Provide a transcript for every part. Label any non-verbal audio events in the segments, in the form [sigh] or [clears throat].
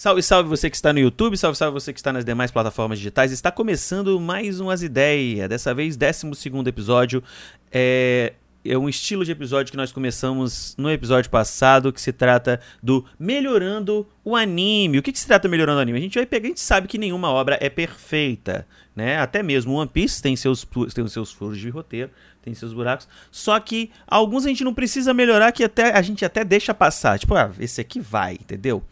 Salve, salve você que está no YouTube, salve, salve você que está nas demais plataformas digitais. Está começando mais umas ideias, dessa vez 12 episódio. É, é um estilo de episódio que nós começamos no episódio passado, que se trata do melhorando o anime. O que, que se trata melhorando o anime? A gente vai pegar, a gente sabe que nenhuma obra é perfeita, né? Até mesmo One Piece tem seus, tem os seus furos de roteiro, tem seus buracos. Só que alguns a gente não precisa melhorar, que até a gente até deixa passar. Tipo, ah, esse aqui vai, entendeu?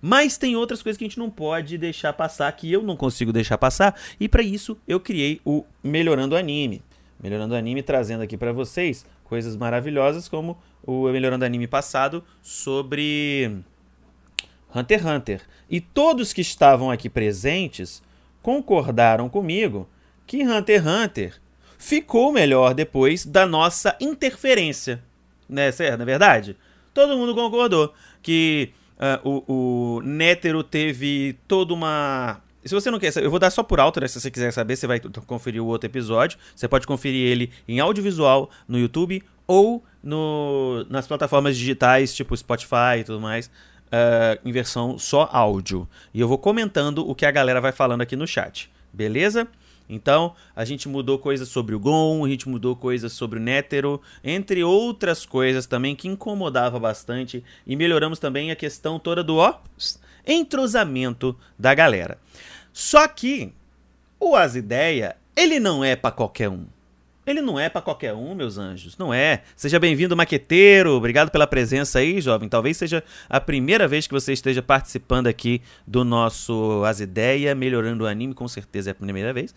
Mas tem outras coisas que a gente não pode deixar passar, que eu não consigo deixar passar, e para isso eu criei o Melhorando Anime. Melhorando Anime trazendo aqui para vocês coisas maravilhosas como o Melhorando Anime passado sobre Hunter x Hunter. E todos que estavam aqui presentes concordaram comigo que Hunter x Hunter ficou melhor depois da nossa interferência. Né, certo? Não é verdade? Todo mundo concordou que Uh, o, o Nétero teve toda uma. Se você não quer saber, eu vou dar só por alto, né? Se você quiser saber, você vai conferir o outro episódio. Você pode conferir ele em audiovisual no YouTube ou no, nas plataformas digitais, tipo Spotify e tudo mais, uh, em versão só áudio. E eu vou comentando o que a galera vai falando aqui no chat. Beleza? Então, a gente mudou coisas sobre o Gon, a gente mudou coisas sobre o Nétero, entre outras coisas também que incomodava bastante e melhoramos também a questão toda do ó, entrosamento da galera. Só que o As Ideia, ele não é para qualquer um. Ele não é para qualquer um, meus anjos. Não é. Seja bem-vindo, maqueteiro. Obrigado pela presença aí, jovem. Talvez seja a primeira vez que você esteja participando aqui do nosso As Ideia, melhorando o anime. Com certeza é a primeira vez.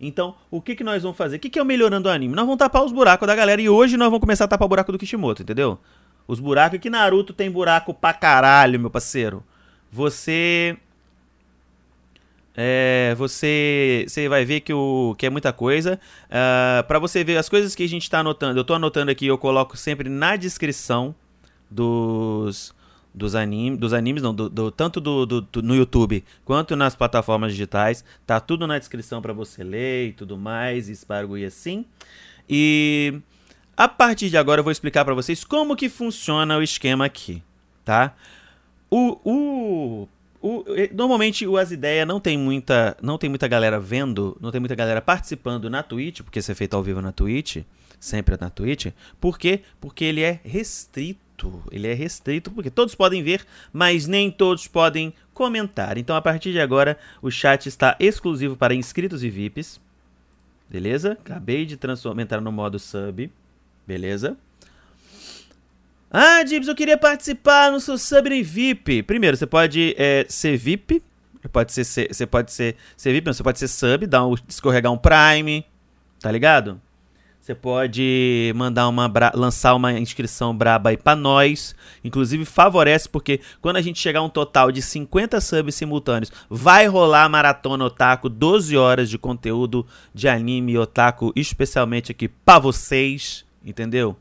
Então, o que, que nós vamos fazer? O que, que é o melhorando o anime? Nós vamos tapar os buracos da galera. E hoje nós vamos começar a tapar o buraco do Kishimoto, entendeu? Os buracos. que Naruto tem buraco pra caralho, meu parceiro. Você é, você, você vai ver que, o, que é muita coisa. Uh, ah, para você ver as coisas que a gente está anotando, eu estou anotando aqui, eu coloco sempre na descrição dos, dos, anime, dos animes, não, do, do tanto do, do, do, no YouTube quanto nas plataformas digitais. Tá tudo na descrição para você ler e tudo mais, espargo e assim. E a partir de agora eu vou explicar para vocês como que funciona o esquema aqui, tá? O, o o, normalmente o As Ideias não tem muita não tem muita galera vendo, não tem muita galera participando na Twitch, porque isso é feito ao vivo na Twitch, sempre na Twitch. Por quê? Porque ele é restrito. Ele é restrito porque todos podem ver, mas nem todos podem comentar. Então a partir de agora o chat está exclusivo para inscritos e VIPs. Beleza? Acabei de transformar entrar no modo sub. Beleza? Ah, Dibs, eu queria participar, não sou sub VIP. Primeiro, você pode é, ser VIP. Pode ser, ser, você pode ser, ser VIP, não, você pode ser sub, dar um, escorregar um Prime, tá ligado? Você pode mandar uma lançar uma inscrição braba aí pra nós. Inclusive favorece porque quando a gente chegar a um total de 50 subs simultâneos, vai rolar maratona otaku, 12 horas de conteúdo de anime otaku, especialmente aqui para vocês, entendeu?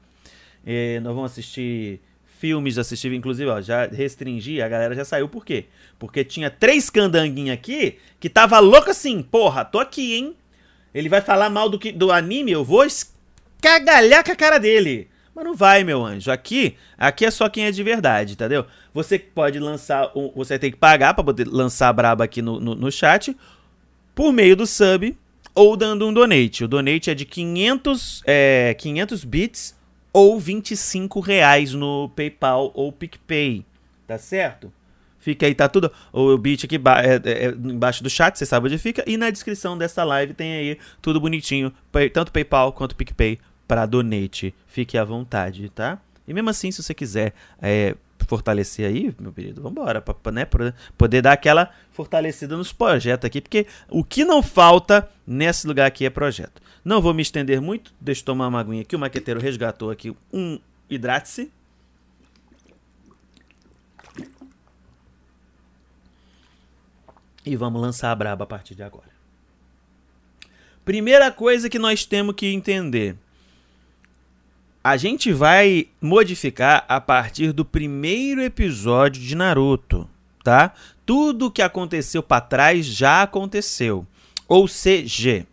É, nós vamos assistir filmes, assistir, inclusive, ó, já restringi, a galera já saiu, por quê? Porque tinha três candanguinhos aqui que tava louco assim, porra, tô aqui, hein? Ele vai falar mal do, que, do anime, eu vou cagalhar com a cara dele. Mas não vai, meu anjo. Aqui, aqui é só quem é de verdade, entendeu? Você pode lançar, você tem que pagar para poder lançar a braba aqui no, no, no chat por meio do sub ou dando um donate. O donate é de 500, é, 500 bits ou 25 reais no PayPal ou PicPay, tá certo? Fica aí, tá tudo. O beat aqui é, é, é, embaixo do chat, você sabe onde fica. E na descrição dessa live tem aí tudo bonitinho, tanto PayPal quanto PicPay para donate. Fique à vontade, tá? E mesmo assim, se você quiser é, fortalecer aí, meu querido, vambora, pra, né, pra poder dar aquela fortalecida nos projetos aqui, porque o que não falta nesse lugar aqui é projeto. Não vou me estender muito, deixa eu tomar uma aguinha aqui, o maqueteiro resgatou aqui um hidrate-se. E vamos lançar a braba a partir de agora. Primeira coisa que nós temos que entender a gente vai modificar a partir do primeiro episódio de Naruto, tá? Tudo que aconteceu para trás já aconteceu. Ou CG.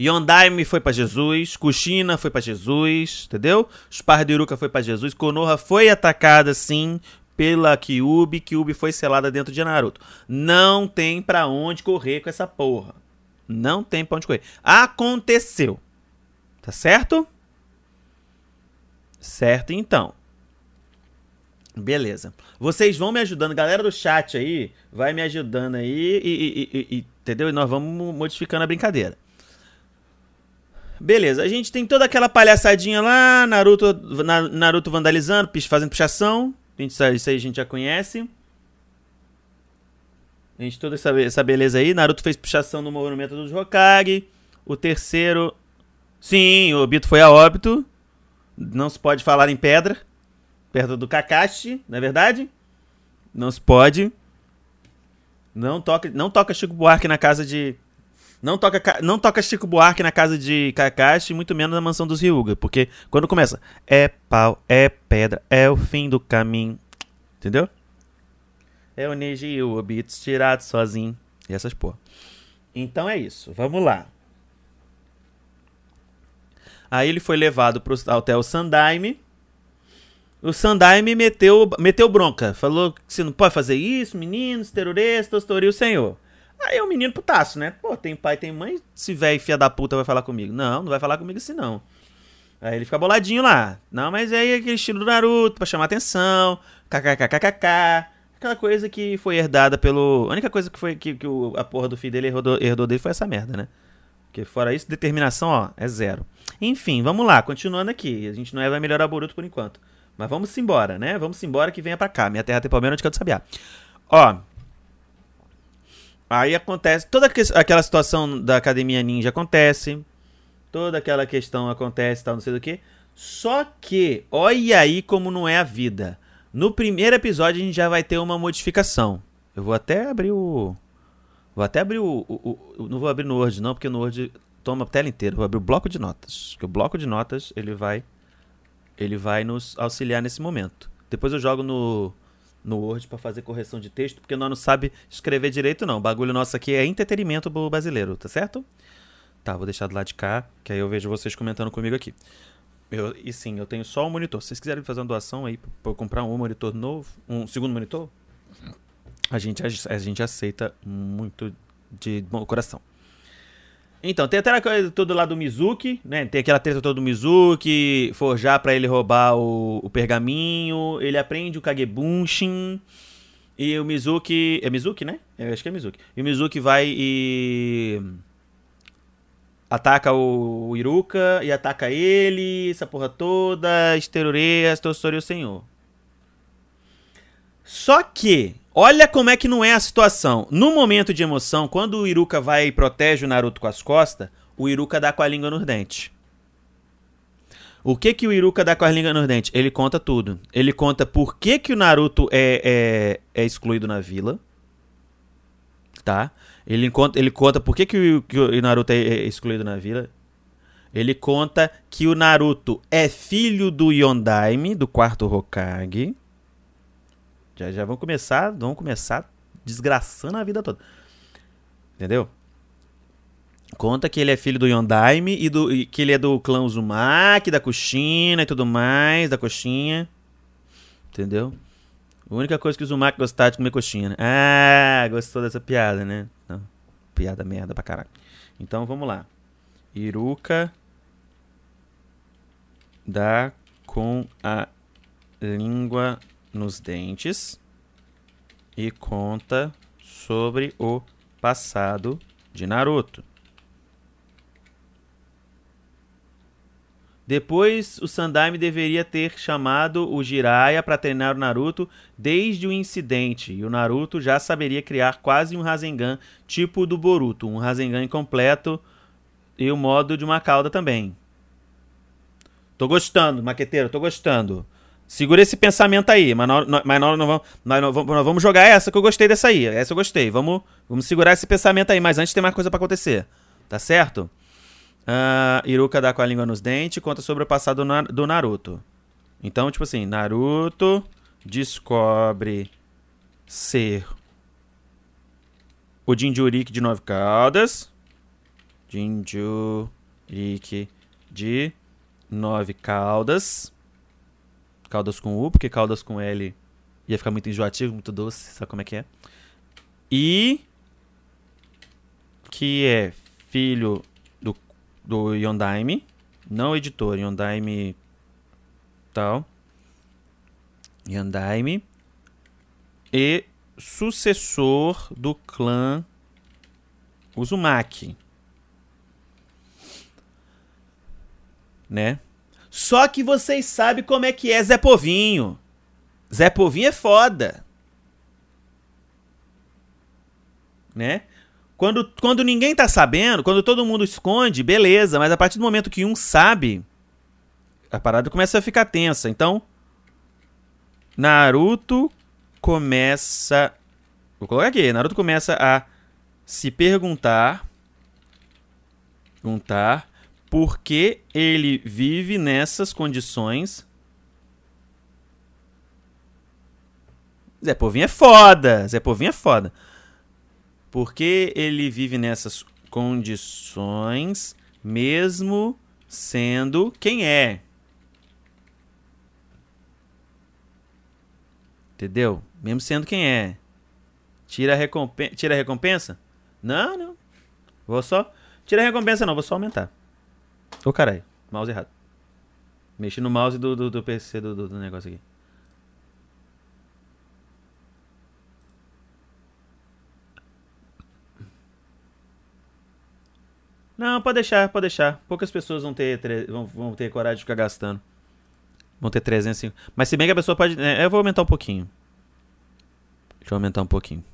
Yondaime foi para Jesus, Kushina foi para Jesus, entendeu? Os foi para Jesus, Konoha foi atacada sim pela Kyubi, Kyubi foi selada dentro de Naruto. Não tem pra onde correr com essa porra. Não tem pra onde correr. Aconteceu. Tá certo? Certo, então. Beleza. Vocês vão me ajudando, galera do chat aí, vai me ajudando aí e, e, e, e entendeu? E nós vamos modificando a brincadeira. Beleza, a gente tem toda aquela palhaçadinha lá, Naruto, Naruto vandalizando, fazendo pichação. Isso aí a gente já conhece. A gente toda essa, essa beleza aí. Naruto fez pichação no monumento dos Hokage. O terceiro. Sim, o Obito foi a óbito. Não se pode falar em pedra perto do Kakashi, não é verdade? Não se pode. Não toca, não toca Chico Buarque na casa de não toca, não toca Chico Buarque na casa de Kakashi, muito menos na mansão dos Ryuga, porque quando começa é pau, é pedra, é o fim do caminho. Entendeu? É o Neji e o Obits tirado sozinho. E essas porra. Então é isso. Vamos lá. Aí ele foi levado pro hotel Sandaime o Sandai me meteu, meteu bronca. Falou que você não pode fazer isso, meninos, terroristas, tostoria o senhor. Aí um menino putaço, né? Pô, tem pai, tem mãe, se velho fia da puta vai falar comigo. Não, não vai falar comigo assim não. Aí ele fica boladinho lá. Não, mas aí é aquele estilo do Naruto, pra chamar atenção, kkkkk. Aquela coisa que foi herdada pelo... A única coisa que foi que, que o, a porra do filho dele herdou, herdou dele foi essa merda, né? Porque fora isso, determinação, ó, é zero. Enfim, vamos lá, continuando aqui. A gente não é, vai melhorar Boruto por enquanto. Mas vamos embora, né? Vamos embora que venha pra cá. Minha terra tem palmeira onde quer sabiá. Ó. Aí acontece. Toda aquela situação da academia ninja acontece. Toda aquela questão acontece, tal, não sei do que. Só que, olha aí como não é a vida. No primeiro episódio a gente já vai ter uma modificação. Eu vou até abrir o. Vou até abrir o. o, o não vou abrir no Word, não, porque no Word toma a tela inteira. Vou abrir o bloco de notas. Porque o bloco de notas ele vai ele vai nos auxiliar nesse momento. Depois eu jogo no, no Word para fazer correção de texto, porque nós não sabe escrever direito não. O bagulho nosso aqui é entretenimento brasileiro, tá certo? Tá, vou deixar do lado de cá, que aí eu vejo vocês comentando comigo aqui. Eu, e sim, eu tenho só um monitor. Se vocês quiserem fazer uma doação aí para eu comprar um monitor novo, um segundo monitor, a gente, a, a gente aceita muito de bom coração. Então, tem até a coisa toda lá do Mizuki, né? Tem aquela treta toda do Mizuki, forjar para ele roubar o, o, pergaminho, ele aprende o Kagebunshin, e o Mizuki... É Mizuki, né? Eu acho que é Mizuki. E o Mizuki vai e... Ataca o, o Iruka e ataca ele, essa porra toda, esteroreia, Tossori o Senhor. Só que Olha como é que não é a situação. No momento de emoção, quando o Iruka vai e protege o Naruto com as costas, o Iruka dá com a língua nos dentes. O que que o Iruka dá com a língua nos dentes? Ele conta tudo. Ele conta por que, que o Naruto é, é, é excluído na vila. Tá? Ele conta, ele conta por que, que, o, que o Naruto é, é excluído na vila. Ele conta que o Naruto é filho do Yondaime, do quarto Hokage. Já, já vão começar, vão começar desgraçando a vida toda. Entendeu? Conta que ele é filho do Yondaime e, do, e que ele é do clã Uzumaki, da Kushina e tudo mais, da coxinha. Entendeu? A única coisa que o Uzumaki gostava de comer coxinha, né? Ah, gostou dessa piada, né? Não, piada merda pra caralho. Então vamos lá. Iruka dá com a língua nos dentes e conta sobre o passado de Naruto. Depois, o Sandaime deveria ter chamado o Jiraiya para treinar o Naruto desde o incidente, e o Naruto já saberia criar quase um Rasengan tipo do Boruto, um Rasengan incompleto e o modo de uma cauda também. Tô gostando, maqueteiro, tô gostando. Segura esse pensamento aí, mas nós, nós, nós, vamos, nós vamos jogar essa que eu gostei dessa aí. Essa eu gostei. Vamos, vamos segurar esse pensamento aí, mas antes tem mais coisa para acontecer. Tá certo? Uh, Iruka dá com a língua nos dentes e conta sobre o passado do Naruto. Então, tipo assim, Naruto descobre ser o Jinjuriki de nove caudas. Jinjuriki de nove caudas. Caldas com U, porque Caldas com L Ia ficar muito enjoativo, muito doce, sabe como é que é? E que é filho do, do Yondaime, não editor, Yondaime tal. Yondaime e sucessor do clã Uzumaki. Né? Só que vocês sabem como é que é Zé Povinho. Zé Povinho é foda. Né? Quando, quando ninguém tá sabendo, quando todo mundo esconde, beleza, mas a partir do momento que um sabe, a parada começa a ficar tensa. Então, Naruto começa. Vou colocar aqui. Naruto começa a se perguntar. Perguntar por que ele vive nessas condições. Zé Povinho é foda. Zé Povinho é foda. Por que ele vive nessas condições, mesmo sendo quem é? Entendeu? Mesmo sendo quem é. Tira a, recompensa, tira a recompensa? Não, não. Vou só. Tira a recompensa, não. Vou só aumentar. Ô, oh, caralho. Mouse errado. Mexi no mouse do, do, do PC do, do, do negócio aqui. Não, pode deixar, pode deixar. Poucas pessoas vão ter, vão, vão ter coragem de ficar gastando. Vão ter 305. Mas se bem que a pessoa pode. É, eu vou aumentar um pouquinho. Deixa eu aumentar um pouquinho.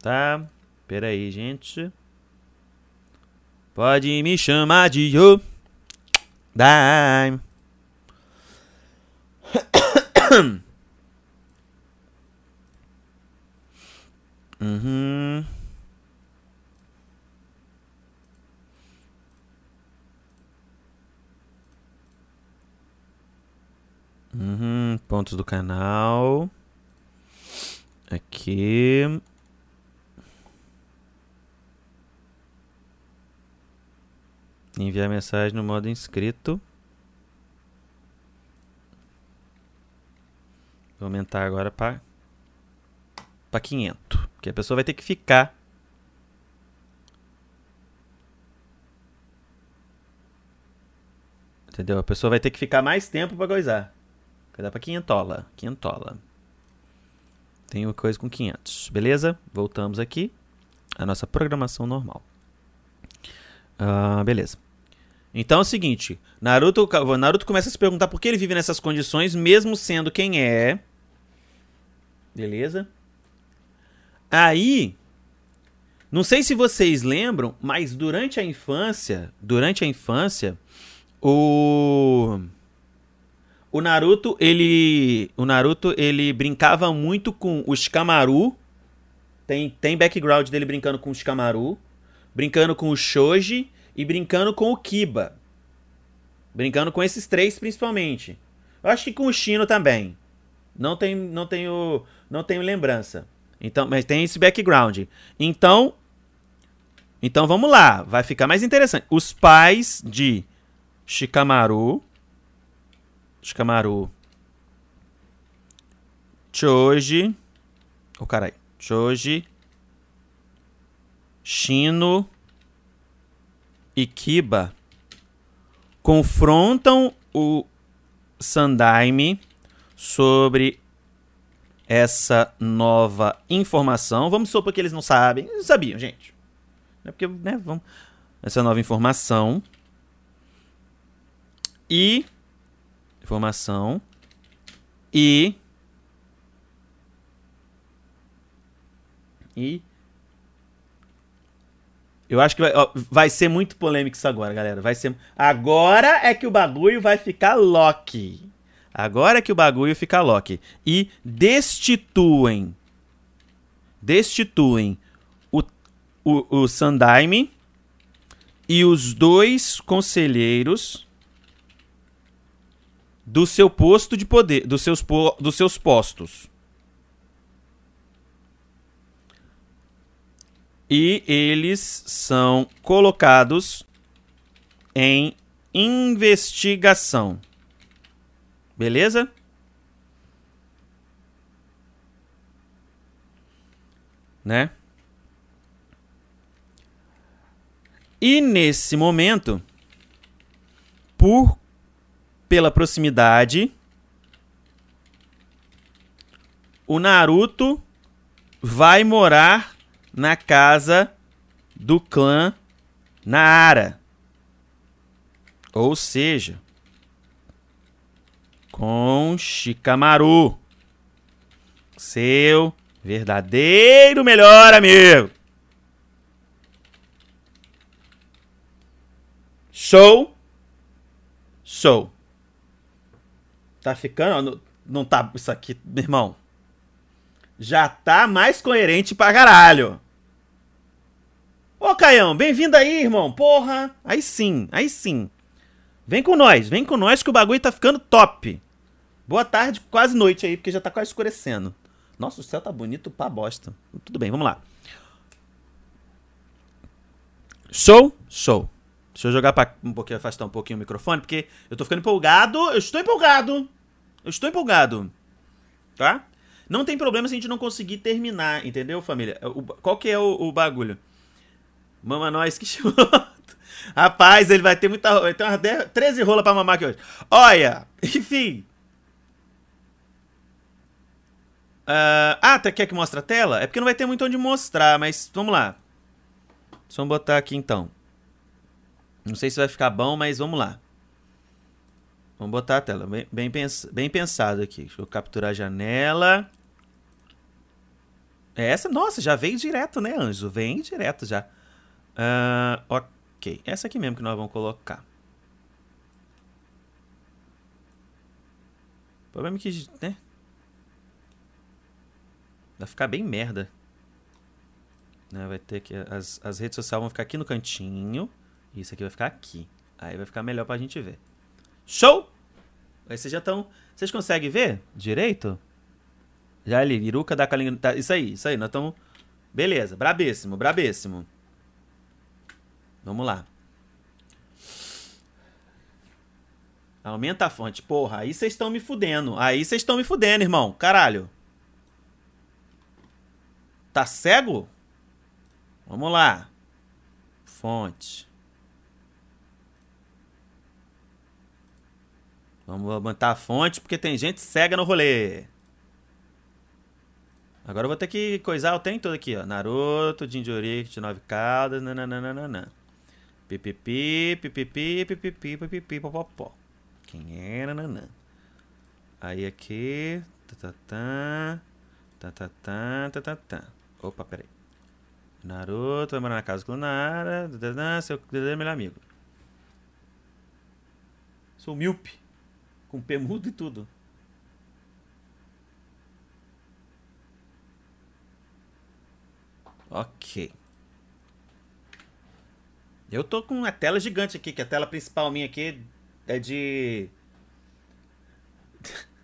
Tá? Pera aí, gente. Pode me chamar de Yo. Dime. uhum. Uhum, pontos do canal. Aqui. Enviar mensagem no modo inscrito. Vou aumentar agora para para 500, porque a pessoa vai ter que ficar Entendeu? A pessoa vai ter que ficar mais tempo para coisar. Vai dar pra quinhentola. Quinhentola. Tenho coisa com 500. Beleza? Voltamos aqui. A nossa programação normal. Uh, beleza. Então é o seguinte. Naruto, Naruto começa a se perguntar por que ele vive nessas condições, mesmo sendo quem é. Beleza? Aí... Não sei se vocês lembram, mas durante a infância... Durante a infância... O o Naruto, ele. O Naruto, ele brincava muito com o Shikamaru. Tem, tem background dele brincando com o Shikamaru. Brincando com o Shoji. E brincando com o Kiba. Brincando com esses três principalmente. Eu acho que com o Shino também. Não tenho, não tenho, não tenho lembrança. Então, mas tem esse background. Então, então vamos lá, vai ficar mais interessante. Os pais de Shikamaru Shikamaru. Choji. Oh, carai. Choji. Shino. E Kiba confrontam o Sandaime sobre essa nova informação. Vamos supor que eles não sabem. Eles sabiam, gente. É porque, né, vamos... Essa nova informação. E informação e e eu acho que vai, ó, vai ser muito polêmico isso agora, galera. Vai ser agora é que o bagulho vai ficar Loki. Agora é que o bagulho fica Loki e destituem destituem o, o, o Sandaime e os dois conselheiros do seu posto de poder, dos seus, po dos seus postos. e eles são colocados em investigação. Beleza? Né? E nesse momento, por pela proximidade, o Naruto vai morar na casa do clã Nara. Ou seja, com Shikamaru, seu verdadeiro melhor amigo. Show. Show. Tá ficando. Não tá. Isso aqui, meu irmão. Já tá mais coerente pra caralho. Ô, Caião, bem-vindo aí, irmão. Porra. Aí sim, aí sim. Vem com nós, vem com nós que o bagulho tá ficando top. Boa tarde, quase noite aí, porque já tá quase escurecendo. Nossa, o céu tá bonito pra bosta. Tudo bem, vamos lá. Show? Show. Deixa eu jogar pra um pouquinho, afastar um pouquinho o microfone, porque eu tô ficando empolgado. Eu estou empolgado. Eu estou empolgado. Tá? Não tem problema se a gente não conseguir terminar, entendeu, família? O, qual que é o, o bagulho? Mama nós que [laughs] Rapaz, ele vai ter muita. Vai ter umas 10, 13 rolas pra mamar aqui hoje. Olha, enfim. Uh, ah, tá, quer que mostre a tela? É porque não vai ter muito onde mostrar, mas vamos lá. Só botar aqui então. Não sei se vai ficar bom, mas vamos lá. Vamos botar a tela. Bem, bem, pens bem pensado aqui. Deixa eu capturar a janela. É essa, nossa, já veio direto, né, Anjo? Vem direto já. Uh, ok. Essa aqui mesmo que nós vamos colocar. O problema é que, né? Vai ficar bem merda. Né? Vai ter que. As, as redes sociais vão ficar aqui no cantinho. E isso aqui vai ficar aqui. Aí vai ficar melhor pra gente ver. Show! Aí vocês já estão. Vocês conseguem ver direito? Já ali, Iruka da Kalinga. Tá, isso aí, isso aí. Nós estamos. Beleza, brabíssimo, brabíssimo. Vamos lá. Aumenta a fonte. Porra, aí vocês estão me fudendo. Aí vocês estão me fudendo, irmão. Caralho. Tá cego? Vamos lá. Fonte. Vamos aumentar a fonte porque tem gente cega no rolê. Agora eu vou ter que coisar o trem todo aqui, ó. Naruto, Jinjuriki, de nove caudas, nananana. Pipipi, pipipi, pipipi, pipipi, popopó. Quem é, nananã. Aí aqui, tatatã, tatatã, tatatã. Opa, peraí. Naruto vai morar na casa do Nara, seu melhor amigo. Sou míope. Com P mudo e tudo. Ok. Eu tô com uma tela gigante aqui, que a tela principal minha aqui é de. [laughs]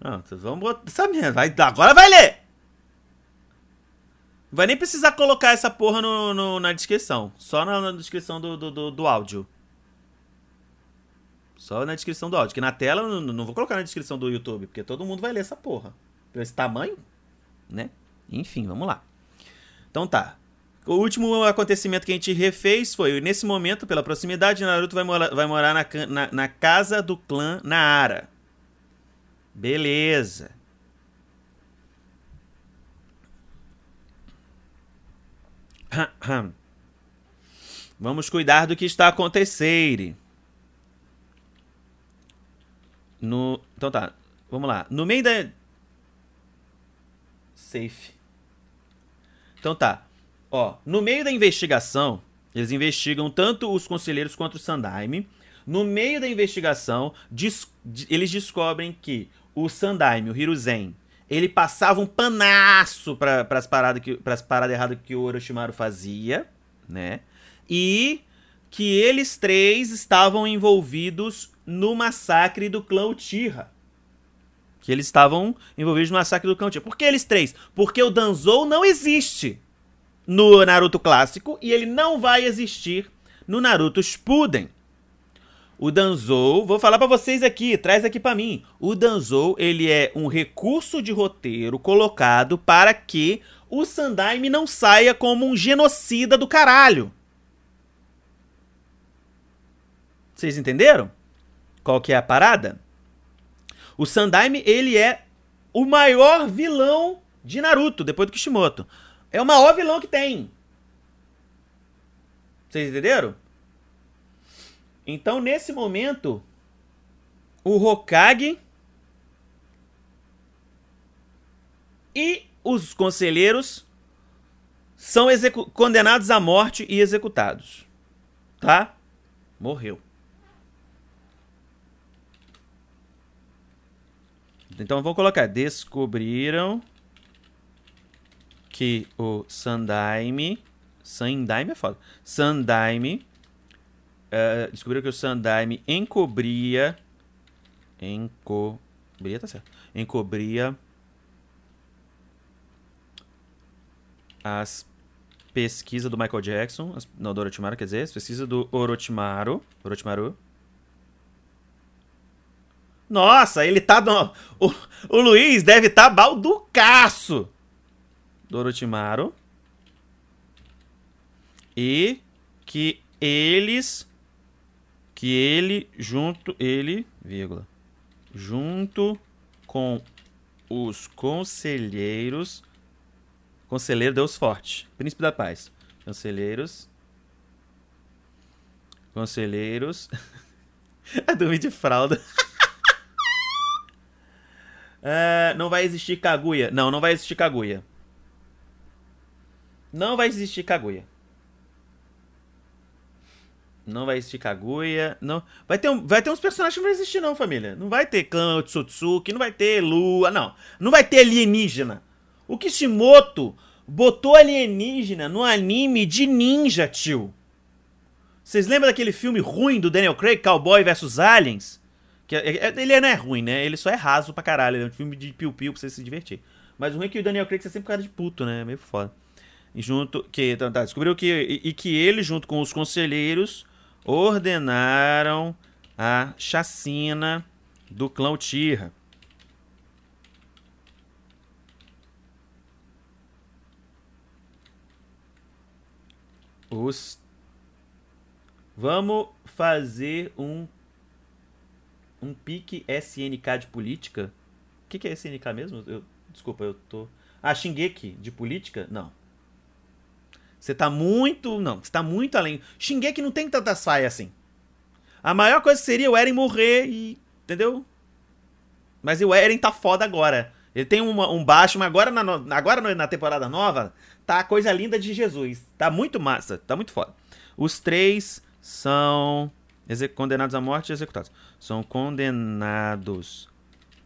Não, vamos botar essa merda. Vai, agora vai ler! Vai nem precisar colocar essa porra no, no na descrição. Só na, na descrição do, do, do, do áudio. Só na descrição do áudio. Que na tela, não, não vou colocar na descrição do YouTube, porque todo mundo vai ler essa porra. Por esse tamanho, né? Enfim, vamos lá. Então tá. O último acontecimento que a gente refez foi, nesse momento, pela proximidade, Naruto vai, mora, vai morar na, na, na casa do clã Naara. Beleza. [coughs] Vamos cuidar do que está acontecendo. No, então tá, vamos lá. No meio da. Safe. Então tá. Ó, no meio da investigação, eles investigam tanto os conselheiros quanto o Sandaime. No meio da investigação, des eles descobrem que o Sandaime, o Hiruzen, ele passava um panaço para as paradas que erradas que o Orochimaru fazia, né? E que eles três estavam envolvidos no massacre do clã Uchiha. Que eles estavam envolvidos no massacre do clã Uchiha. Por que eles três? Porque o Danzou não existe no Naruto clássico e ele não vai existir no Naruto Shippuden. O Danzou, vou falar para vocês aqui, traz aqui para mim. O Danzou, ele é um recurso de roteiro colocado para que o Sandaime não saia como um genocida do caralho. Vocês entenderam? Qual que é a parada? O Sandaime, ele é o maior vilão de Naruto, depois do Kishimoto. É o maior vilão que tem. Vocês entenderam? Então, nesse momento, o Hokage e os conselheiros são condenados à morte e executados. Tá? Morreu. Então vou colocar. Descobriram que o Sandaime. Sandaime é foda. Sandaime uh, descobriram que o Sandaime encobria. Encobria, tá certo. Encobria as pesquisas do Michael Jackson. As, não, do Orochimaru, quer dizer, as pesquisas do Orochimaru. Orochimaru. Nossa, ele tá. No, o, o Luiz deve estar tá balducaço do Orochimaru. E que eles que ele junto ele, vírgula, junto com os conselheiros Conselheiro Deus Forte, Príncipe da Paz. Conselheiros Conselheiros A [laughs] dormir de fralda. [laughs] é, não vai existir Kaguya. Não, não vai existir Kaguya. Não vai existir Kaguya. Não vai existir Kaguya. Não. Vai ter, um, vai ter uns personagens que não vai existir, não, família. Não vai ter Clã Tsutsuki, não vai ter Lua, não. Não vai ter alienígena. O Kishimoto botou alienígena no anime de ninja, tio. Vocês lembram daquele filme ruim do Daniel Craig, Cowboy vs Aliens? Que, é, é, ele não é ruim, né? Ele só é raso pra caralho. Ele é um filme de piu-piu pra você se divertir. Mas o ruim é que o Daniel Craig é sempre cara de puto, né? Meio foda. Junto. Que, tá, tá, descobriu que. E, e que ele, junto com os conselheiros, ordenaram a chacina do clã Uchiha. Os Vamos fazer um um pique SNK de política. O que, que é SNK mesmo? Eu, desculpa, eu tô. Ah, Shingeki de política? Não. Você tá muito. Não, você tá muito além. Shingeki não tem tantas falhas assim. A maior coisa seria o Eren morrer e. Entendeu? Mas o Eren tá foda agora. Ele tem uma, um baixo, mas agora na, agora na temporada nova tá a coisa linda de Jesus. Tá muito massa, tá muito foda. Os três são condenados à morte e executados. São condenados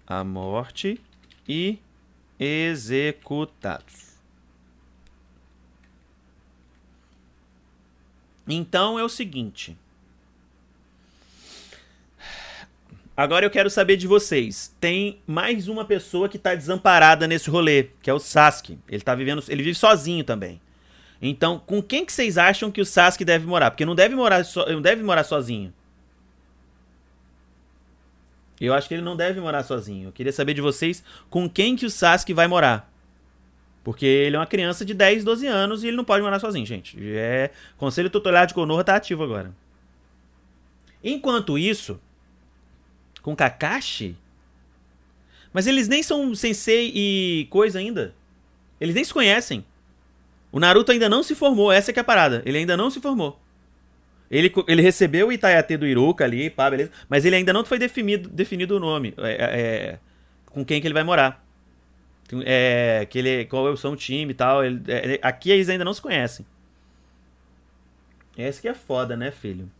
à morte e executados. Então é o seguinte. Agora eu quero saber de vocês. Tem mais uma pessoa que tá desamparada nesse rolê, que é o Sasuke. Ele tá vivendo, ele vive sozinho também. Então, com quem que vocês acham que o Sasuke deve morar? Porque não deve morar, so, não deve morar sozinho. Eu acho que ele não deve morar sozinho. Eu queria saber de vocês com quem que o Sasuke vai morar. Porque ele é uma criança de 10, 12 anos e ele não pode morar sozinho, gente. É... Conselho Tutorial de Konoha tá ativo agora. Enquanto isso, com Kakashi? Mas eles nem são sensei e coisa ainda. Eles nem se conhecem. O Naruto ainda não se formou, essa é que é a parada. Ele ainda não se formou. Ele, ele recebeu o Itaiate do Iruka ali, pá, beleza. Mas ele ainda não foi definido, definido o nome. É, é, é com quem que ele vai morar. É, que ele, qual são o time e tal. Ele, é, aqui eles ainda não se conhecem. Esse que é foda, né, filho?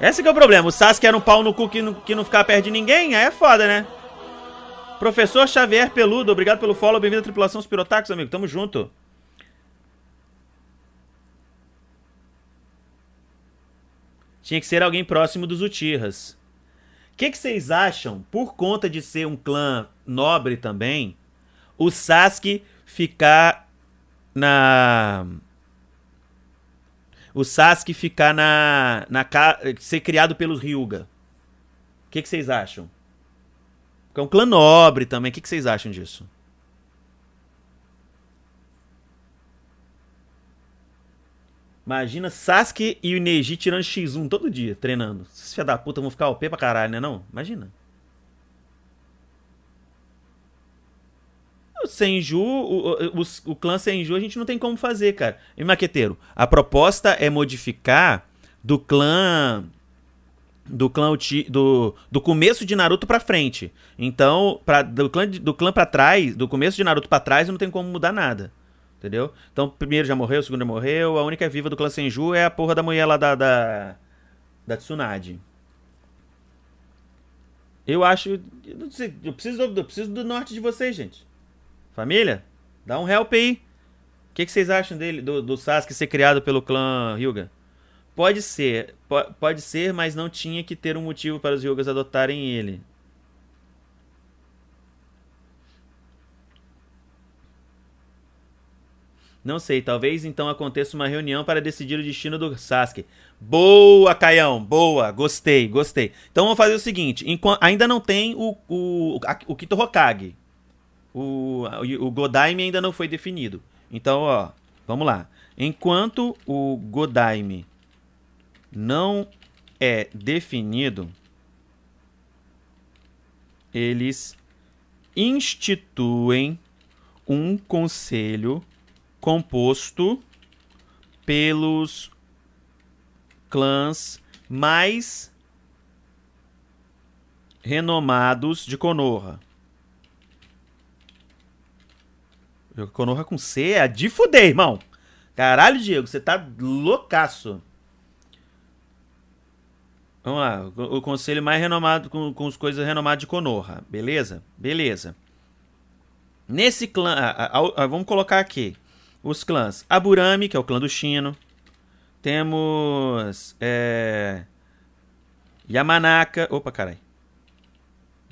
Esse que é o problema. O Sasuke era um pau no cu que não, que não ficava perto de ninguém, aí é foda, né? Professor Xavier Peludo, obrigado pelo follow. Bem-vindo à tripulação Os Pirotacos, amigo. Tamo junto. Tinha que ser alguém próximo dos Uchihas. O que, que vocês acham, por conta de ser um clã nobre também, o Sasuke ficar na. o Sasuke ficar na. na ser criado pelos Ryuga. O que, que vocês acham? Porque é um clã nobre também. O que, que vocês acham disso? Imagina Sasuke e o Neji tirando X1 todo dia, treinando. Esses filha da puta vão ficar OP pra caralho, né não? Imagina. Senju, o, o, o, clã Senju a gente não tem como fazer, cara. E Maqueteiro, a proposta é modificar do clã do clã Uchi- do, do começo de Naruto pra frente. Então, pra, do clã do clã para trás, do começo de Naruto pra trás, não tem como mudar nada. Entendeu? Então, primeiro já morreu, o segundo já morreu, a única viva do clã Senju é a porra da mulher lá da da, da Tsunade. Eu acho, eu, sei, eu preciso eu preciso do norte de vocês, gente. Família, dá um help aí. O que, que vocês acham dele, do, do Sasuke ser criado pelo clã Hyuga? Pode ser, po- pode ser, mas não tinha que ter um motivo para os Hyugas adotarem ele. Não sei, talvez então aconteça uma reunião para decidir o destino do Sasuke. Boa, Caião, boa, gostei, gostei. Então vamos fazer o seguinte: ainda não tem o, o, a- o Kito Hokage. O, o Godaime ainda não foi definido. Então, ó, vamos lá. Enquanto o Godaime não é definido, eles instituem um conselho composto pelos clãs mais renomados de Konoha. Konoha com C é de fuder, irmão. Caralho, Diego, você tá loucaço. Vamos lá, o conselho mais renomado, com, com as coisas renomadas de Konoha. Beleza? Beleza. Nesse clã, ah, ah, ah, vamos colocar aqui os clãs Aburami, que é o clã do Shino. Temos é, Yamanaka, opa, carai.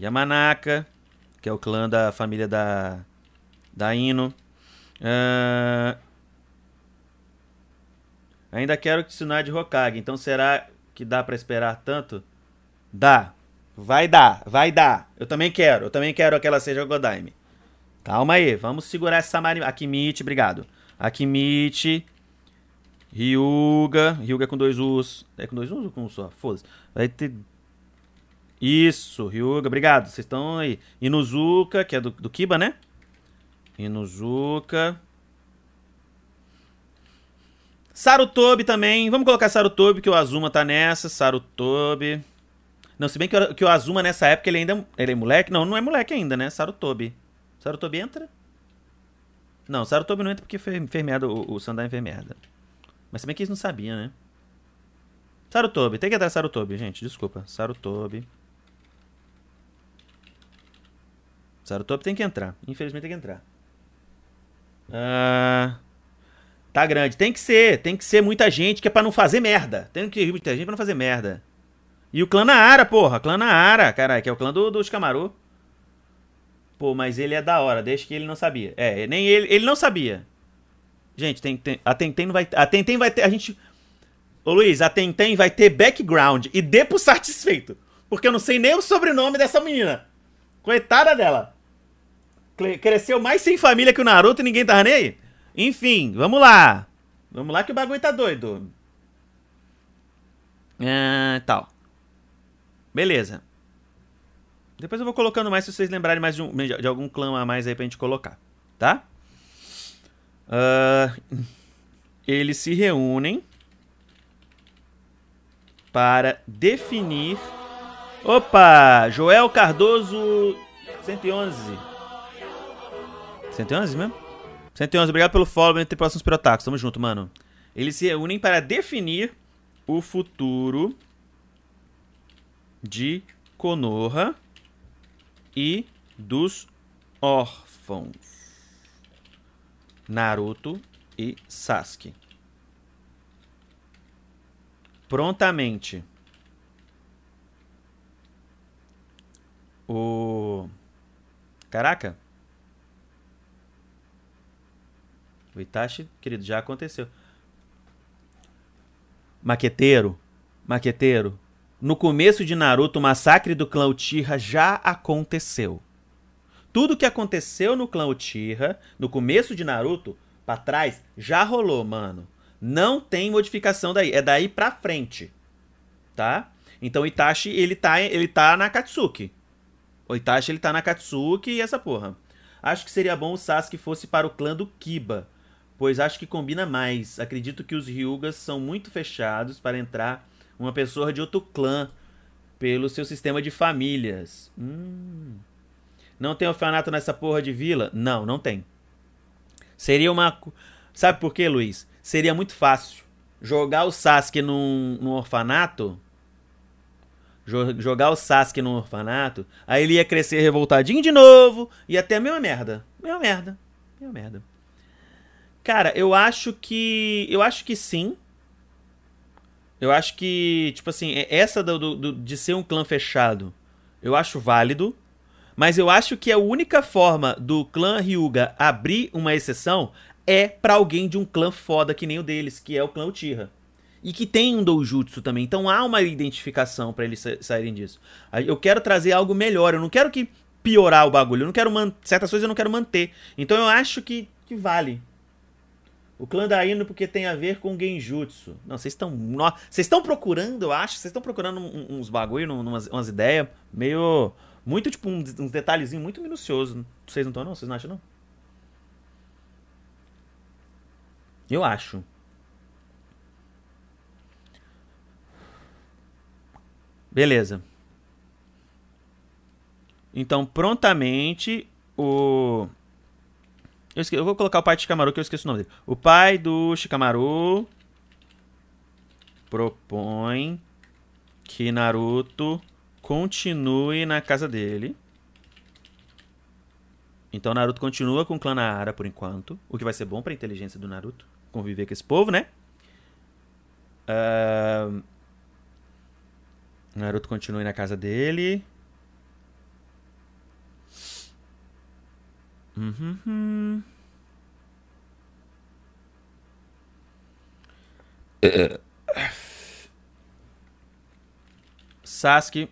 Yamanaka, que é o clã da família da da Ino. Ah, ainda quero que Tsunade Hokage, então será que dá pra esperar tanto? Dá. Vai dar, vai dar. Eu também quero, eu também quero que ela seja Godaime. Calma aí, vamos segurar essa Mari... Akimichi, obrigado. Akimichi, Ryuga, Ryuga é com dois U's. É com dois U's ou com um só? Foda-se. Vai ter... Isso, Ryuga, obrigado. Vocês estão aí. Inuzuka, que é do, do Kiba, né? Inuzuka. Sarutobi também. Vamos colocar Sarutobi, que o Azuma tá nessa. Sarutobi. Não, se bem que o, que o Azuma nessa época ele ainda ele é moleque. Não, não é moleque ainda, né? Sarutobi. Sarutobi entra? Não, Sarutobi não entra porque foi, fez merda. O, o Sandai fez merda. Mas se bem que eles não sabiam, né? Sarutobi. Tem que entrar Sarutobi, gente. Desculpa. Sarutobi. Sarutobi tem que entrar. Infelizmente tem que entrar. Ah, tá grande. Tem que ser. Tem que ser muita gente que é pra não fazer merda. Tem que ir muita gente pra não fazer merda. E o clã Naara, porra. Clã Naara, caralho. Que é o clã do, dos Camaru. Pô, mas ele é da hora. Desde que ele não sabia. É, nem ele. Ele não sabia. Gente, tem, tem, a Tentem vai A Tentem vai ter. A gente. Ô Luiz, a Tentem vai ter background. E dê pro satisfeito. Porque eu não sei nem o sobrenome dessa menina. Coitada dela. Cresceu mais sem família que o Naruto e ninguém tava nem aí. Enfim, vamos lá. Vamos lá que o bagulho tá doido. É, tal. Beleza. Depois eu vou colocando mais se vocês lembrarem mais de, um- de algum clã a mais aí pra gente colocar. Tá? Ah, eles se reúnem para definir. Opa! Joel Cardoso 111. 111 mesmo? 111, obrigado pelo follow entre próximos pirotacos. Tamo junto, mano. Eles se reúnem para definir o futuro de Konoha e dos órfãos. Naruto e Sasuke. Prontamente. O. Caraca. O Itachi, querido, já aconteceu. Maqueteiro, maqueteiro, no começo de Naruto, o massacre do clã Uchiha já aconteceu. Tudo que aconteceu no clã Uchiha, no começo de Naruto, para trás, já rolou, mano. Não tem modificação daí, é daí pra frente. Tá? Então Itachi, ele tá, ele tá na Katsuki. O Itachi, ele tá na Katsuki e essa porra. Acho que seria bom o Sasuke fosse para o clã do Kiba, pois acho que combina mais. Acredito que os Ryugas são muito fechados para entrar uma pessoa de outro clã pelo seu sistema de famílias. Hum. Não tem orfanato nessa porra de vila? Não, não tem. Seria uma. Sabe por quê, Luiz? Seria muito fácil jogar o Sasuke num, num orfanato. Jogar o Sasuke num orfanato. Aí ele ia crescer revoltadinho de novo. Ia ter a mesma merda. Mesma merda. Mesma merda. Cara, eu acho que. Eu acho que sim. Eu acho que, tipo assim, essa do, do, de ser um clã fechado, eu acho válido. Mas eu acho que a única forma do clã Ryuga abrir uma exceção é para alguém de um clã foda que nem o deles, que é o clã Uchiha. E que tem um doujutsu também. Então há uma identificação para eles saírem disso. Eu quero trazer algo melhor. Eu não quero que piorar o bagulho. Eu não quero certas coisas eu não quero manter. Então eu acho que, que vale. O clã da Ino porque tem a ver com Genjutsu. Não, vocês estão. Vocês estão procurando, eu acho. Vocês estão procurando uns bagulho, umas, umas ideias meio. Muito, tipo, uns, uns detalhezinhos muito minuciosos. Vocês não estão, não? Vocês não acham, não? Eu acho. Beleza. Então, prontamente, o eu, esque... eu vou colocar o pai de Shikamaru que eu esqueci o nome dele. O pai do Shikamaru propõe que Naruto continue na casa dele. Então Naruto continua com o clã Naara por enquanto, o que vai ser bom para a inteligência do Naruto conviver com esse povo, né? Uh... Naruto continue na casa dele. Uhum. Sasuke.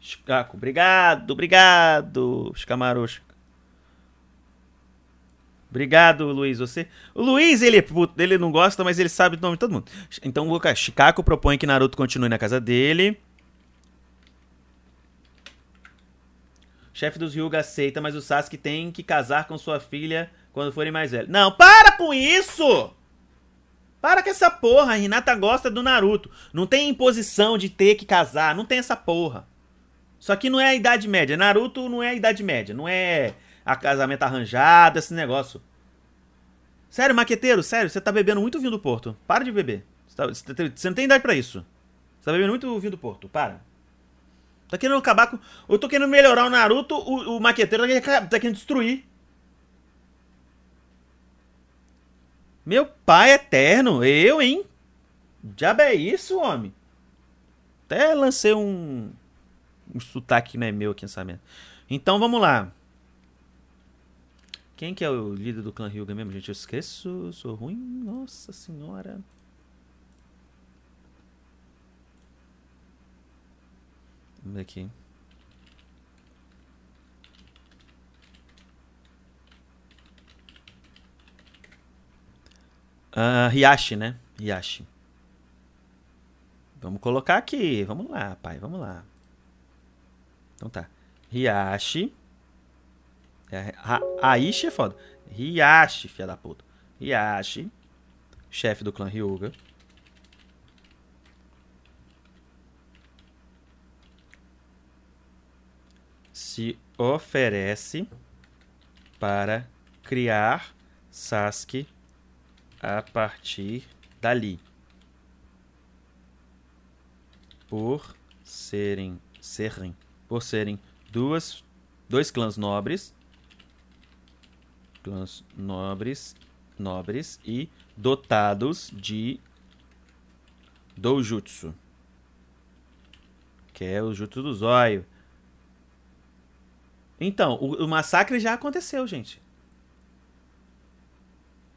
Shikaku, obrigado, obrigado, Shikamaru. Obrigado, Luiz. Você. O Luiz, ele, ele não gosta, mas ele sabe o nome de todo mundo. Então, o Shikaku propõe que Naruto continue na casa dele. Chefe dos Hyuga aceita, mas o Sasuke tem que casar com sua filha quando forem mais velhos. Não, para com isso! Para com essa porra, a Hinata gosta do Naruto. Não tem imposição de ter que casar, não tem essa porra. Isso aqui não é a Idade Média. Naruto não é a Idade Média, não é a casamento arranjado, esse negócio. Sério, maqueteiro, sério, você tá bebendo muito vinho do Porto. Para de beber. Você, tá, você não tem idade para isso. Você tá bebendo muito vinho do Porto. Para. Tá querendo acabar com. Eu tô querendo melhorar o Naruto, o, o maqueteiro tá querendo, tá querendo destruir. Meu pai eterno, eu, hein? Diabo é isso, homem? Até lancei um. Um sotaque que não é meu aqui nessa merda. Então vamos lá. Quem que é o líder do clã Hyuga mesmo, gente? Eu esqueço, sou ruim. Nossa senhora. Vamos ver aqui. Uh, Hiashi, né? Hiashi. Vamos colocar aqui. Vamos lá, pai. Vamos lá. Então tá. Hiashi. É, Aishi é foda. Hiashi, filha da puta. Hiashi. Chefe do clã Ryuga. Se oferece para criar Sasuke a partir dali. Por serem serem por serem duas dois clãs nobres clãs nobres nobres e dotados de doujutsu que é o jutsu do zóio então, o, o massacre já aconteceu, gente.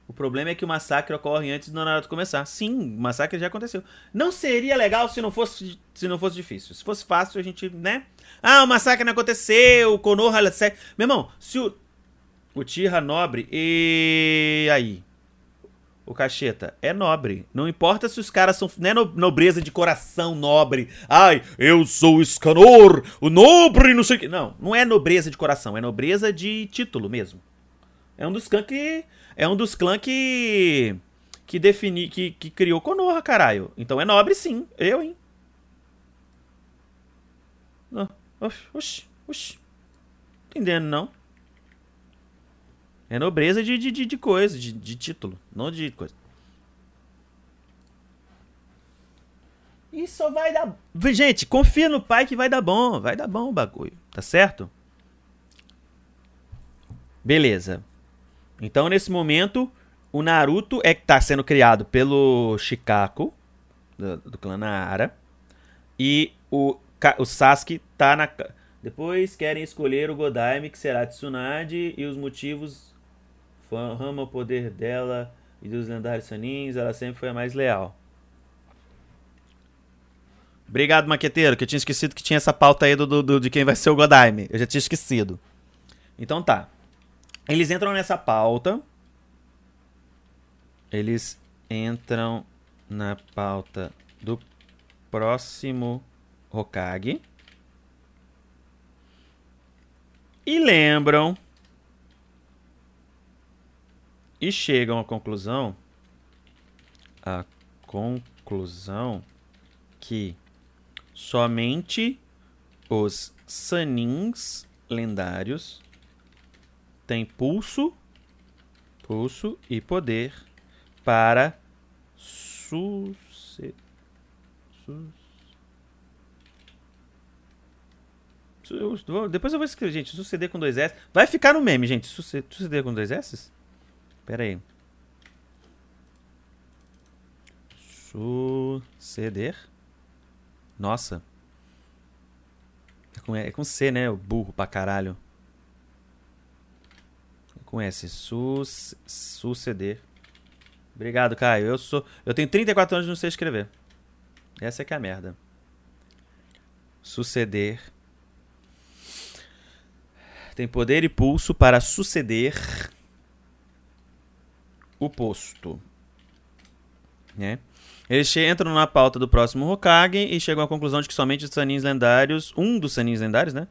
O problema é que o massacre ocorre antes do Naruto começar. Sim, o massacre já aconteceu. Não seria legal se não fosse, se não fosse difícil. Se fosse fácil, a gente, né? Ah, o massacre não aconteceu, o Konoha... Meu irmão, se o... O Tira nobre... E aí? O Cacheta é nobre. Não importa se os caras são... Não é nobreza de coração nobre. Ai, eu sou o Escanor, o nobre, não sei o que. Não, não é nobreza de coração. É nobreza de título mesmo. É um dos clãs que é um dos clãs que. que defini. Que, que criou Konoha, caralho. Então é nobre sim. Eu, hein? Oxi, oxi, oxi. Entendendo, não. É nobreza de, de, de coisa, de, de título, não de coisa. Isso vai dar. Gente, confia no pai que vai dar bom. Vai dar bom o bagulho. Tá certo? Beleza. Então, nesse momento, o Naruto é que tá sendo criado pelo Shikaku, do, do clã Naara. E o, o Sasuke tá na. Depois querem escolher o Godaime, que será Tsunade, e os motivos. Rama o poder dela e dos lendários Sanins, ela sempre foi a mais leal. Obrigado, maqueteiro, que eu tinha esquecido que tinha essa pauta aí do, do, de quem vai ser o Godaime. Eu já tinha esquecido. Então tá. Eles entram nessa pauta. Eles entram na pauta do próximo Hokage. E lembram e chegam à conclusão a conclusão que somente os Sanins lendários tem pulso, pulso e poder para suceder. Depois eu vou escrever, gente, suceder com dois S. Vai ficar no meme, gente. Suceder com dois S? Pera aí. Suceder. Nossa. É com, é com C, né? O burro pra caralho com S. Sus, suceder. Obrigado, Caio. Eu sou, eu tenho 34 anos e não sei escrever. Essa é que é a merda. Suceder. Tem poder e pulso para suceder o posto. Né? Eles entram na pauta do próximo Hokage e chegam à conclusão de que somente os Sanins lendários, um dos Sanins lendários, né?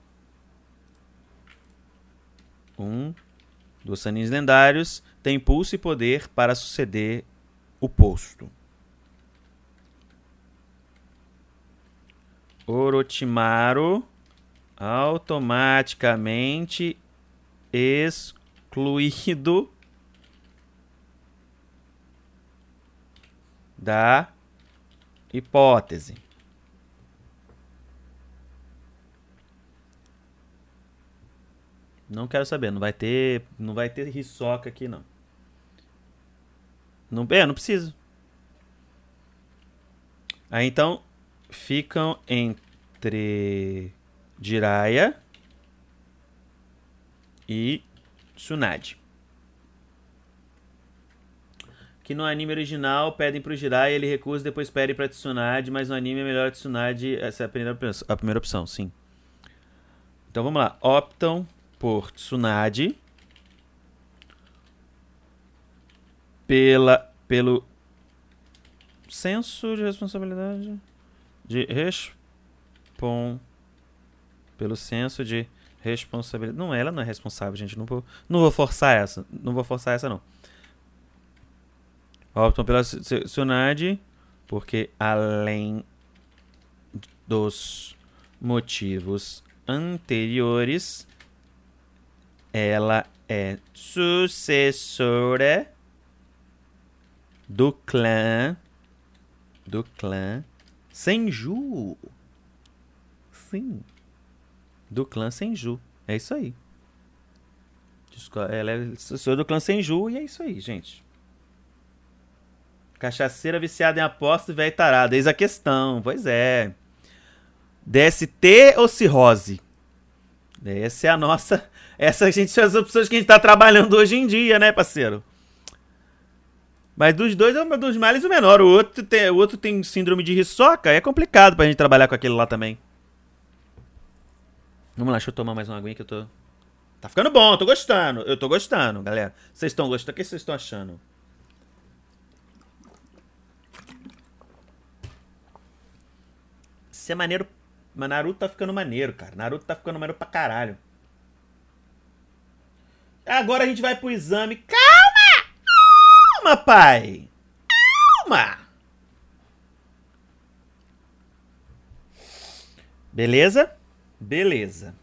Um dos Sanins lendários tem impulso e poder para suceder o posto. Orochimaru automaticamente excluído da hipótese. Não quero saber, não vai ter, não vai ter risoca aqui não. Não, é, não preciso. Aí então ficam entre Jiraiya e Tsunade. Que no anime original pedem pro Jiraiya, ele recusa, depois pedem pra Tsunade, mas no anime é melhor a Tsunade, essa é a primeira, a primeira opção, sim. Então vamos lá, optam por Tsunade pela pelo senso de responsabilidade de respon pelo senso de responsabilidade. Não, ela não é responsável, gente. Não vou, não vou forçar essa. Não vou forçar essa, não. Optam pela Tsunade porque além dos motivos anteriores ela é sucessora do clã do clã Senju. Sim. Do clã Senju. É isso aí. Ela é sucessora do clã Senju e é isso aí, gente. Cachaceira viciada em aposta e velho tarada. Eis a questão. Pois é. DST ou cirrose? Essa é a nossa. [laughs] Essas são as opções que a gente está trabalhando hoje em dia, né, parceiro? Mas dos dois é um dos males o menor. O outro tem, o outro tem síndrome de Hisoka. É complicado pra gente trabalhar com aquele lá também. Vamos lá, deixa eu tomar mais uma aguinha que eu tô. Tá ficando bom, eu tô gostando. Eu tô gostando, galera. Vocês estão gostando? O que vocês estão achando? É maneiro. Mas Naruto tá ficando maneiro, cara. Naruto tá ficando maneiro pra caralho. Agora a gente vai pro exame. Calma! Calma, pai! Calma! Beleza? Beleza.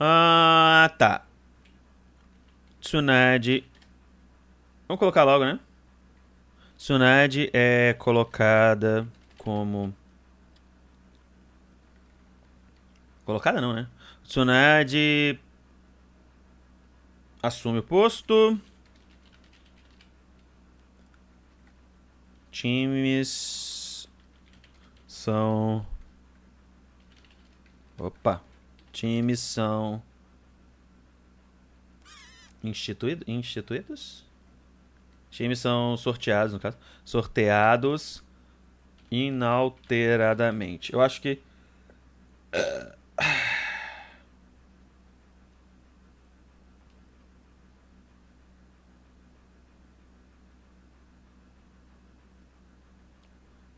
Ah, tá. Tsunade. Vamos colocar logo, né? Tsunade é colocada como. Colocada não, né? Tsunade assume o posto. Times são. Opa! Times são instituídos? instituídos? Times são sorteados, no caso. Sorteados inalteradamente. Eu acho que.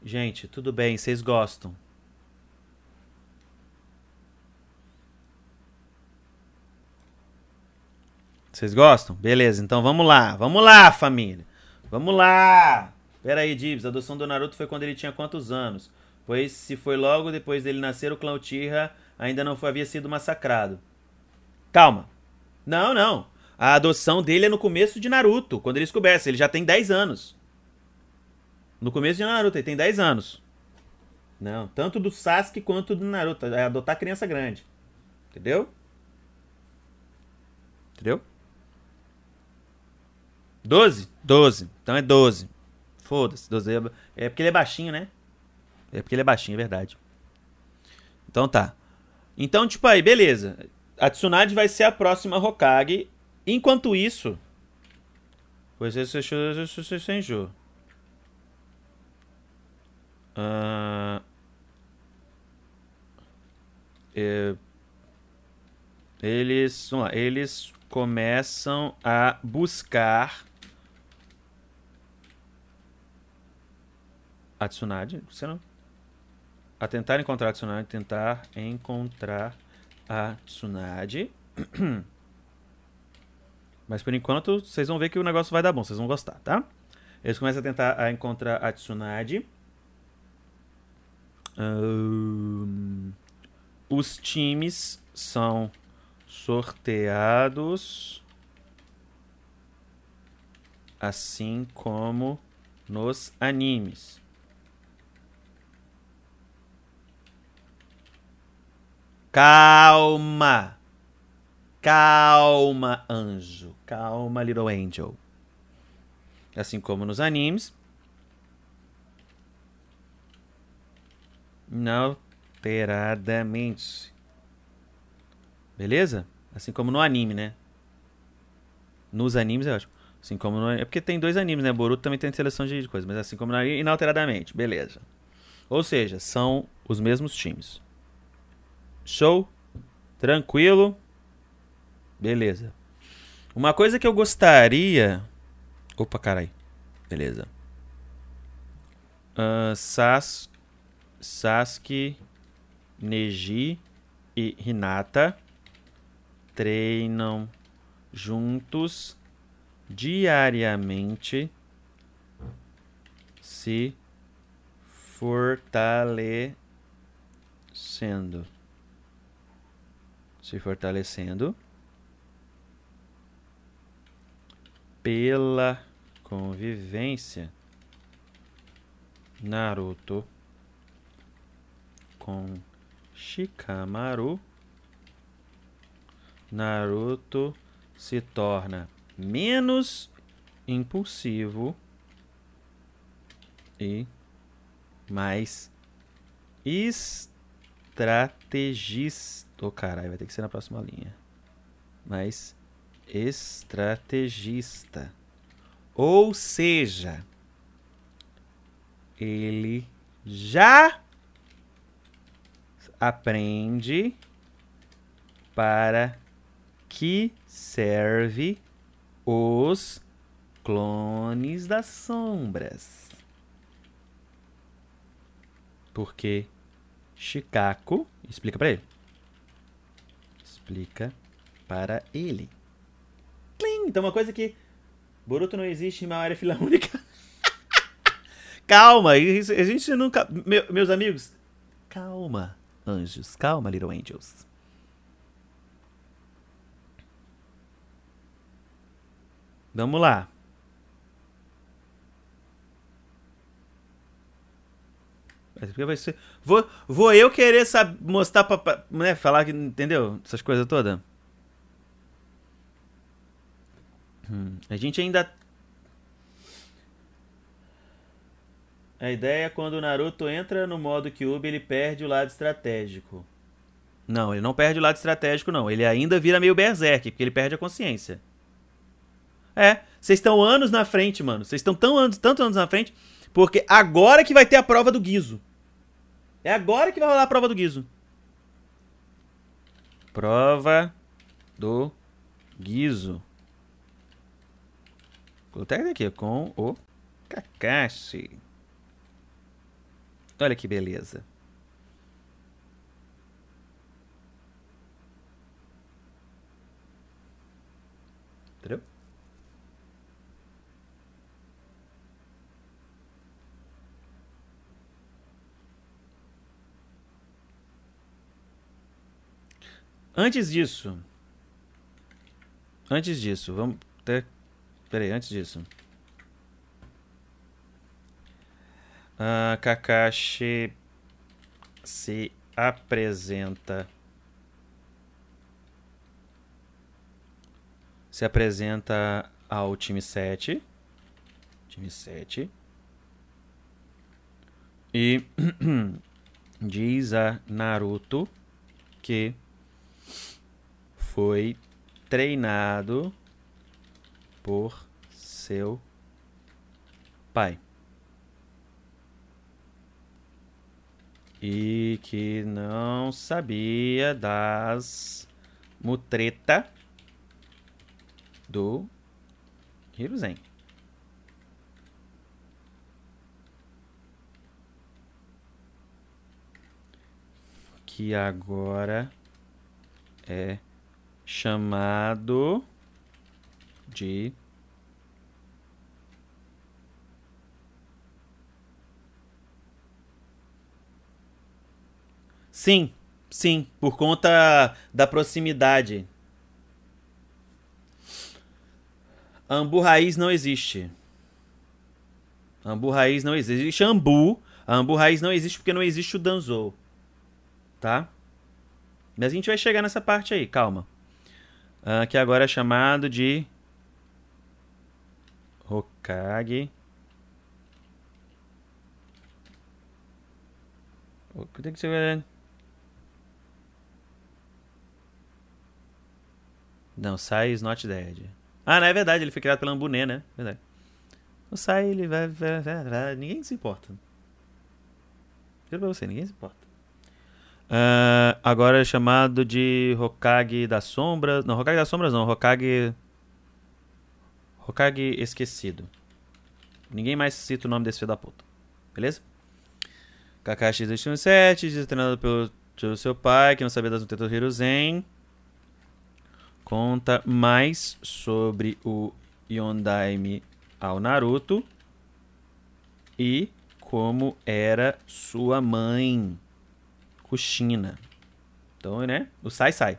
Gente, tudo bem, vocês gostam. Vocês gostam? Beleza, então vamos lá. Vamos lá, família. Vamos lá. Pera aí, Dibs. A adoção do Naruto foi quando ele tinha quantos anos? Pois se foi logo depois dele nascer, o clã Uchiha ainda não foi, havia sido massacrado. Calma. Não, não. A adoção dele é no começo de Naruto, quando ele descoberto. Ele já tem 10 anos. No começo de Naruto, ele tem 10 anos. Não, tanto do Sasuke quanto do Naruto. É adotar criança grande. Entendeu? Entendeu? 12? 12. Então é 12. Foda-se. 12 é... é porque ele é baixinho, né? É porque ele é baixinho, é verdade. Então tá. Então, tipo aí, beleza. A Tsunade vai ser a próxima Hokage. Enquanto isso. Você se Senju. Uh, é, eles, vamos lá, eles começam a buscar a Tsunade, você não? A tentar encontrar a Tsunade, tentar encontrar a Tsunade. [clears throat] Mas por enquanto, vocês vão ver que o negócio vai dar bom, vocês vão gostar, tá? Eles começam a tentar a encontrar a Tsunade. Um, os times são sorteados assim como nos animes. Calma. Calma, anjo. Calma, little angel. Assim como nos animes. Inalteradamente. Beleza? Assim como no anime, né? Nos animes é ótimo. Assim como no... É porque tem dois animes, né? Boruto também tem seleção de coisas. Mas assim como no anime, inalteradamente. Beleza. Ou seja, são os mesmos times. Show? Tranquilo? Beleza. Uma coisa que eu gostaria. Opa, carai. Beleza. Uh, Sas... Sasuke, Neji e Hinata treinam juntos diariamente, se fortalecendo se fortalecendo pela convivência Naruto com Shikamaru Naruto se torna menos impulsivo e mais estrategista. Ô, oh, caralho, vai ter que ser na próxima linha. Mais estrategista. Ou seja, ele já aprende para que serve os clones das sombras. Porque Chicago explica para ele. Explica para ele. Plim! Então uma coisa que Boruto não existe em uma área filha única. [laughs] calma, a gente nunca. Meu, meus amigos, calma, anjos, calma, little angels. Vamos lá. Vai ser, vou, vou eu querer mostrar pra, né, falar que, entendeu? Essas coisas todas. Hum, a gente ainda. A ideia é quando o Naruto entra no modo Kyuubi, ele perde o lado estratégico. Não, ele não perde o lado estratégico, não. Ele ainda vira meio berserk, porque ele perde a consciência. É, vocês estão anos na frente, mano. Vocês estão tão anos, tantos anos na frente, porque agora que vai ter a prova do Guizo. É agora que vai rolar a prova do Guizo. Prova do Guizo. Colocar aqui com o Kakashi. Olha que beleza. Entendeu? Antes disso. Antes disso, vamos ter. Peraí, antes disso. Uh, Kakashi se apresenta. Se apresenta ao time 7. Time 7. E [clears throat] diz a Naruto que foi treinado por seu pai. E que não sabia das mutreta do Hiruzen. Que agora é chamado de Sim, sim, por conta da proximidade. Ambu raiz não existe. Ambu raiz não existe. Existe ambu. Ambu raiz não existe porque não existe o danzou. Tá? Mas a gente vai chegar nessa parte aí, calma uh, que agora é chamado de Hokage. O que tem que ser? Não, Sai is not dead. Ah, não é verdade, ele foi criado pela Ambuné, né? Verdade. O Sai, ele vai, vai, vai, vai. Ninguém se importa. Juro pra você, ninguém se importa. Uh, agora é chamado de Hokage das Sombras. Não, Hokage das Sombras não. Hokage. Hokage Esquecido. Ninguém mais cita o nome desse filho da puta. Beleza? Kakashi Destino 7, treinado pelo, pelo seu pai, que não sabia das lutas do Hiruzen. Conta mais sobre o Yondaime ao Naruto. E como era sua mãe. Kushina. Então, né? O sai, sai.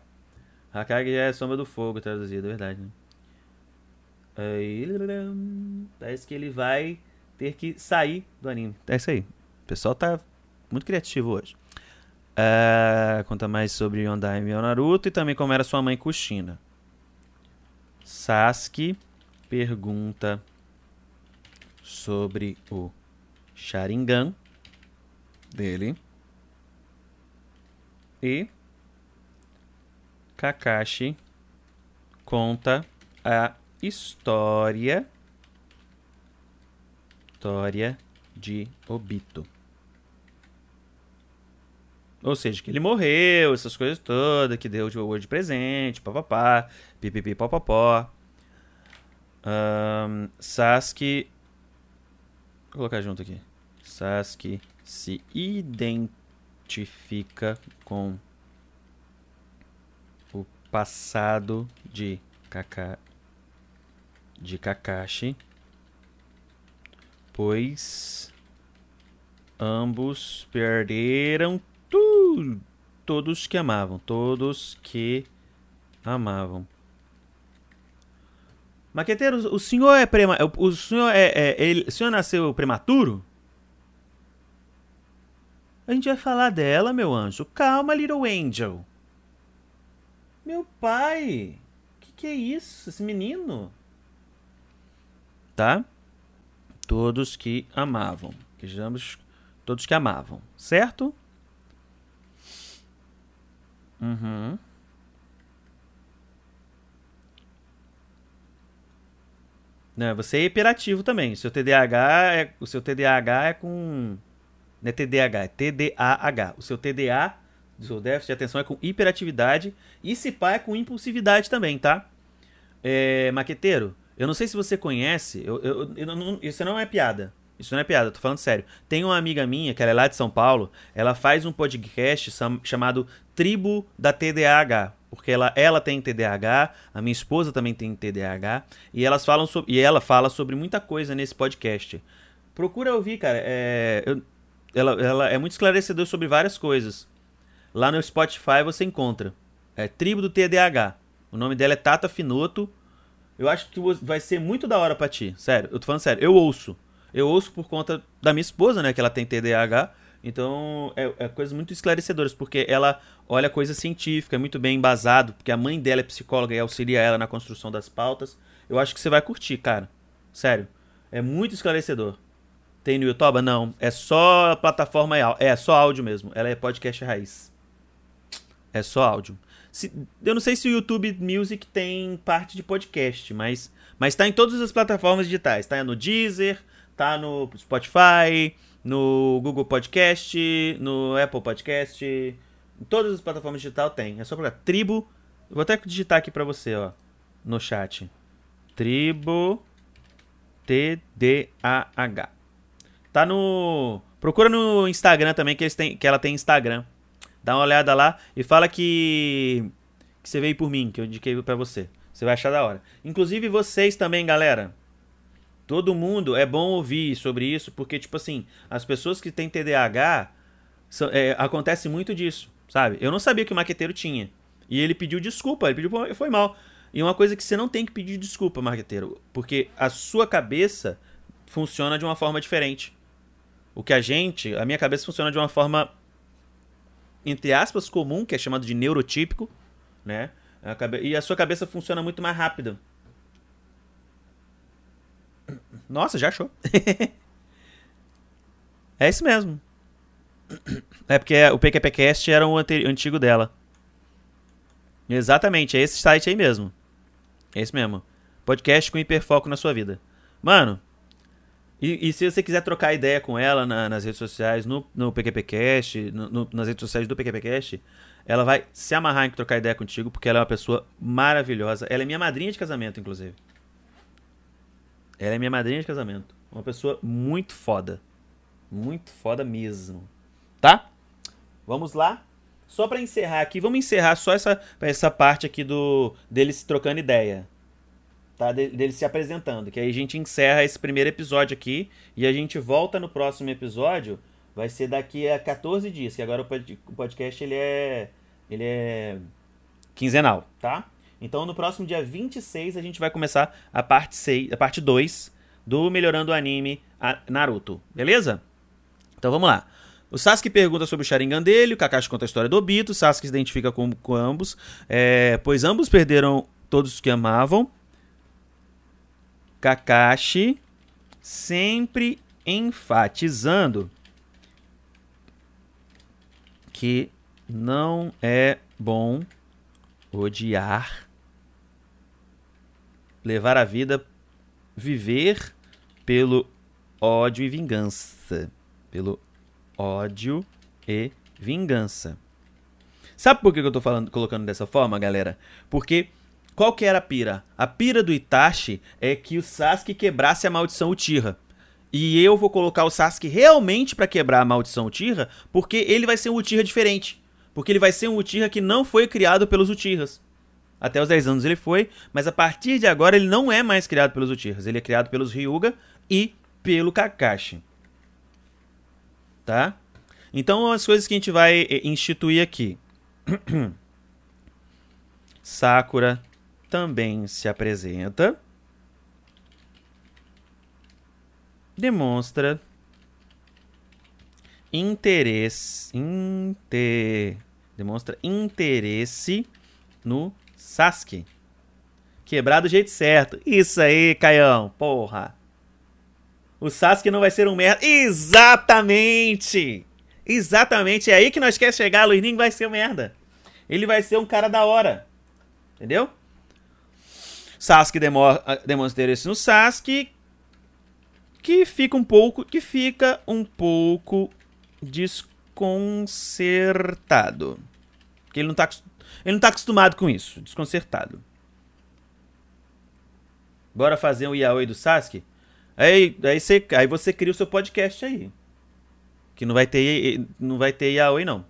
Hakage é sombra do fogo, traduzido, é verdade, né? Aí, parece que ele vai ter que sair do anime. É isso aí. O pessoal tá muito criativo hoje. Uh, conta mais sobre Yondaime e Naruto e também como era sua mãe Kushina. Sasuke pergunta sobre o Sharingan dele. E Kakashi conta a história história de Obito. Ou seja, que ele morreu, essas coisas todas, que deu o de presente, papapá, pipipi, papapó. Um, Sasuke. Vou colocar junto aqui. Sasuke se identifica com o passado de Kaka, de Kakashi, pois ambos perderam tudo, todos que amavam, todos que amavam. Maqueteiro, o senhor é prema, o senhor é, é ele, o senhor nasceu prematuro? A gente vai falar dela, meu anjo. Calma, little angel. Meu pai. Que que é isso? Esse menino? Tá? Todos que amavam. Vejamos, todos que amavam, certo? Uhum. Não, você é hiperativo também. O seu TDAH é, o seu TDAH é com. Não é TDAH, é TDAH. O seu TDA, seu déficit de atenção, é com hiperatividade. E se pá, é com impulsividade também, tá? É, maqueteiro, eu não sei se você conhece. Eu, eu, eu isso não é piada. Isso não é piada, tô falando sério. Tem uma amiga minha, que ela é lá de São Paulo, ela faz um podcast chamado Tribo da TDAH porque ela, ela tem TDAH, a minha esposa também tem TDAH, e elas falam sobre, e ela fala sobre muita coisa nesse podcast. Procura ouvir, cara. É, eu, ela, ela é muito esclarecedor sobre várias coisas. Lá no Spotify você encontra. É Tribo do TDAH. O nome dela é Tata Finoto. Eu acho que vai ser muito da hora pra ti. Sério, eu tô falando sério. Eu ouço. Eu ouço por conta da minha esposa, né? Que ela tem TDAH. Então, é, é coisas muito esclarecedoras, porque ela olha coisa científica, é muito bem embasado, porque a mãe dela é psicóloga e auxilia ela na construção das pautas. Eu acho que você vai curtir, cara. Sério. É muito esclarecedor. Tem no YouTube? Não. É só plataforma. É só áudio mesmo. Ela é podcast raiz. É só áudio. Se, eu não sei se o YouTube Music tem parte de podcast, mas, mas tá em todas as plataformas digitais. Tá no Deezer, tá no Spotify, no Google Podcast, no Apple Podcast, em todas as plataformas digitais tem. É só procurar Tribo. Vou até digitar aqui para você, ó, no chat. Tribo TDAH. Tá no Procura no Instagram também que eles têm que ela tem Instagram. Dá uma olhada lá e fala que que você veio por mim, que eu indiquei para você. Você vai achar da hora. Inclusive vocês também, galera. Todo mundo é bom ouvir sobre isso, porque, tipo assim, as pessoas que têm TDAH, são, é, acontece muito disso, sabe? Eu não sabia que o maqueteiro tinha. E ele pediu desculpa, ele pediu, foi mal. E uma coisa que você não tem que pedir desculpa, marqueteiro, porque a sua cabeça funciona de uma forma diferente. O que a gente, a minha cabeça funciona de uma forma entre aspas comum, que é chamado de neurotípico, né? E a sua cabeça funciona muito mais rápido. Nossa, já achou. [laughs] é isso mesmo. É porque o PQPcast era o antigo dela. Exatamente, é esse site aí mesmo. É esse mesmo. Podcast com hiperfoco na sua vida. Mano, e, e se você quiser trocar ideia com ela na, nas redes sociais, no, no PQPcast, no, no, nas redes sociais do PQPcast, ela vai se amarrar em trocar ideia contigo, porque ela é uma pessoa maravilhosa. Ela é minha madrinha de casamento, inclusive. Ela é minha madrinha de casamento. Uma pessoa muito foda. Muito foda mesmo. Tá? Vamos lá. Só para encerrar aqui, vamos encerrar só essa, essa parte aqui do deles trocando ideia. Tá? De, deles se apresentando. Que aí a gente encerra esse primeiro episódio aqui. E a gente volta no próximo episódio. Vai ser daqui a 14 dias. Que agora o podcast ele é. Ele é quinzenal, tá? Então no próximo dia 26 a gente vai começar a parte 6, a parte 2 do Melhorando o Anime Naruto, beleza? Então vamos lá. O Sasuke pergunta sobre o Sharingan dele, o Kakashi conta a história do Obito, o Sasuke se identifica com, com ambos, é, pois ambos perderam todos os que amavam. Kakashi sempre enfatizando que não é bom odiar levar a vida, viver pelo ódio e vingança. Pelo ódio e vingança. Sabe por que eu tô falando, colocando dessa forma, galera? Porque qual que era a pira? A pira do Itachi é que o Sasuke quebrasse a maldição Uchiha. E eu vou colocar o Sasuke realmente para quebrar a maldição Uchiha, porque ele vai ser um Uchiha diferente. Porque ele vai ser um Uchiha que não foi criado pelos Uchihas. Até os 10 anos ele foi, mas a partir de agora ele não é mais criado pelos Uchihas. Ele é criado pelos Ryuga e pelo Kakashi. Tá? Então, as coisas que a gente vai eh, instituir aqui. [clears throat] Sakura também se apresenta. Demonstra interesse. Inter, demonstra interesse no Sasuke. Quebrar do jeito certo. Isso aí, Caião. Porra. O Sasuke não vai ser um merda. Exatamente! Exatamente. É aí que nós queremos chegar. Luiz Ning vai ser um merda. Ele vai ser um cara da hora. Entendeu? Sasuke demonstra interesse no Sasuke. Que fica um pouco. Que fica um pouco desconcertado. Porque ele não tá, ele não tá acostumado com isso. Desconcertado. Bora fazer um yaoi do Sasuke? Aí, aí, você, aí você cria o seu podcast aí. Que não vai ter, não vai ter yaoi não.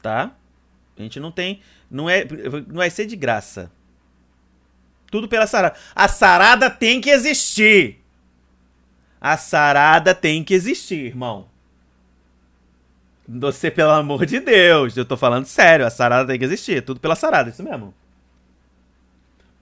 Tá? A gente não tem, não é, não vai ser de graça. Tudo pela sarada. A sarada tem que existir. A sarada tem que existir, irmão. Você, pelo amor de Deus, eu tô falando sério, a sarada tem que existir. Tudo pela sarada, isso mesmo.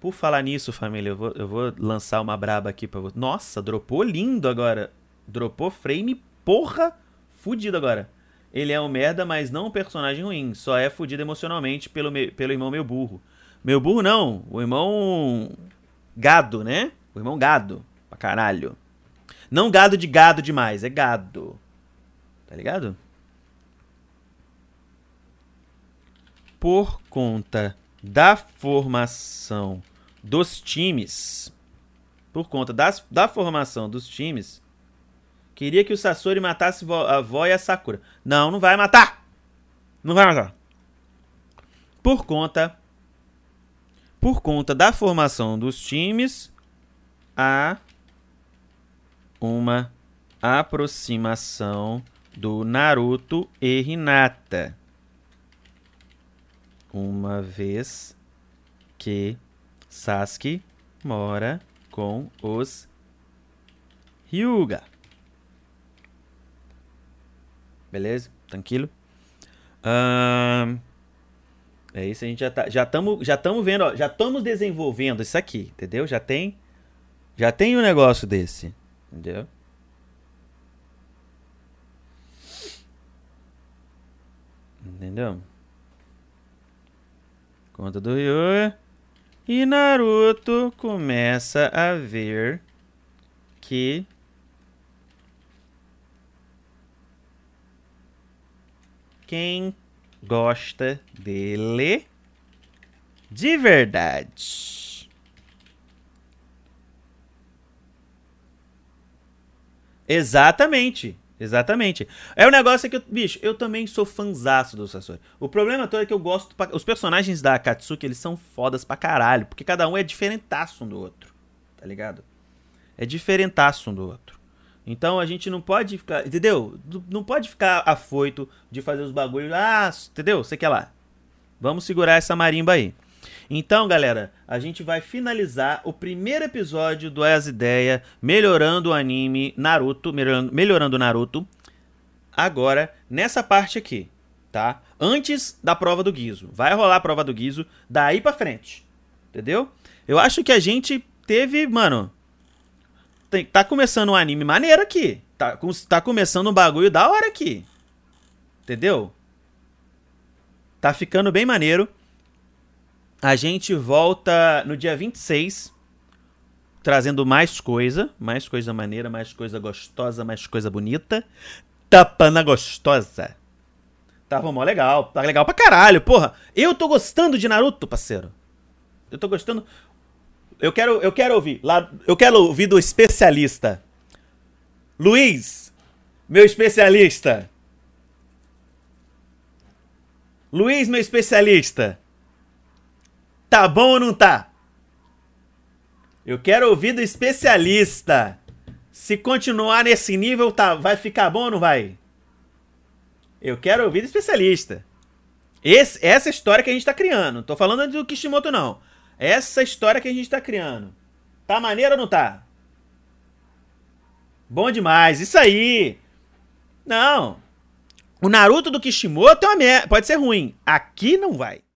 Por falar nisso, família, eu vou, eu vou lançar uma braba aqui pra você. Nossa, dropou lindo agora. Dropou frame, porra, fudido agora. Ele é um merda, mas não um personagem ruim. Só é fudido emocionalmente pelo, me, pelo irmão meu burro. Meu burro não, o irmão gado, né? O irmão gado, pra caralho. Não gado de gado demais, é gado. Tá ligado? Por conta da formação dos times, por conta das, da formação dos times, queria que o Sasori matasse a avó e a Sakura. Não, não vai matar! Não vai matar. Por conta por conta da formação dos times, há uma aproximação do Naruto e Hinata uma vez que Sasuke mora com os Hyuga. Beleza? Tranquilo? Um, é isso, a gente já tá, já estamos já estamos vendo, ó, já estamos desenvolvendo isso aqui, entendeu? Já tem já tem um negócio desse, entendeu? Entendeu? Conta do Ryu. E Naruto começa a ver que quem gosta dele de verdade. Exatamente. Exatamente. É o um negócio que eu, bicho, eu também sou fanzaço do Sasori. O problema todo é que eu gosto. Pra, os personagens da Akatsuki, eles são fodas pra caralho. Porque cada um é diferentaço um do outro. Tá ligado? É diferentaço um do outro. Então a gente não pode ficar. Entendeu? Não pode ficar afoito de fazer os bagulhos. Ah, entendeu? Você quer lá. Vamos segurar essa marimba aí. Então, galera, a gente vai finalizar o primeiro episódio do As Ideia, melhorando o anime Naruto, melhorando, melhorando Naruto, agora nessa parte aqui, tá? Antes da prova do Guizo. Vai rolar a prova do Guizo daí pra frente, entendeu? Eu acho que a gente teve, mano, tem, tá começando um anime maneiro aqui. Tá, tá começando um bagulho da hora aqui. Entendeu? Tá ficando bem maneiro. A gente volta no dia 26, trazendo mais coisa, mais coisa maneira, mais coisa gostosa, mais coisa bonita. Tapana gostosa. Tava mó legal, tá legal pra caralho, porra. Eu tô gostando de Naruto, parceiro. Eu tô gostando. Eu quero, eu quero ouvir. Lá, eu quero ouvir do especialista. Luiz, meu especialista. Luiz, meu especialista. Tá bom ou não tá? Eu quero ouvir do especialista. Se continuar nesse nível, tá, vai ficar bom ou não vai? Eu quero ouvir do especialista. Esse, essa história que a gente tá criando. Tô falando do Kishimoto, não. Essa história que a gente tá criando. Tá maneiro ou não tá? Bom demais. Isso aí. Não. O Naruto do Kishimoto é uma merda. Pode ser ruim. Aqui não vai.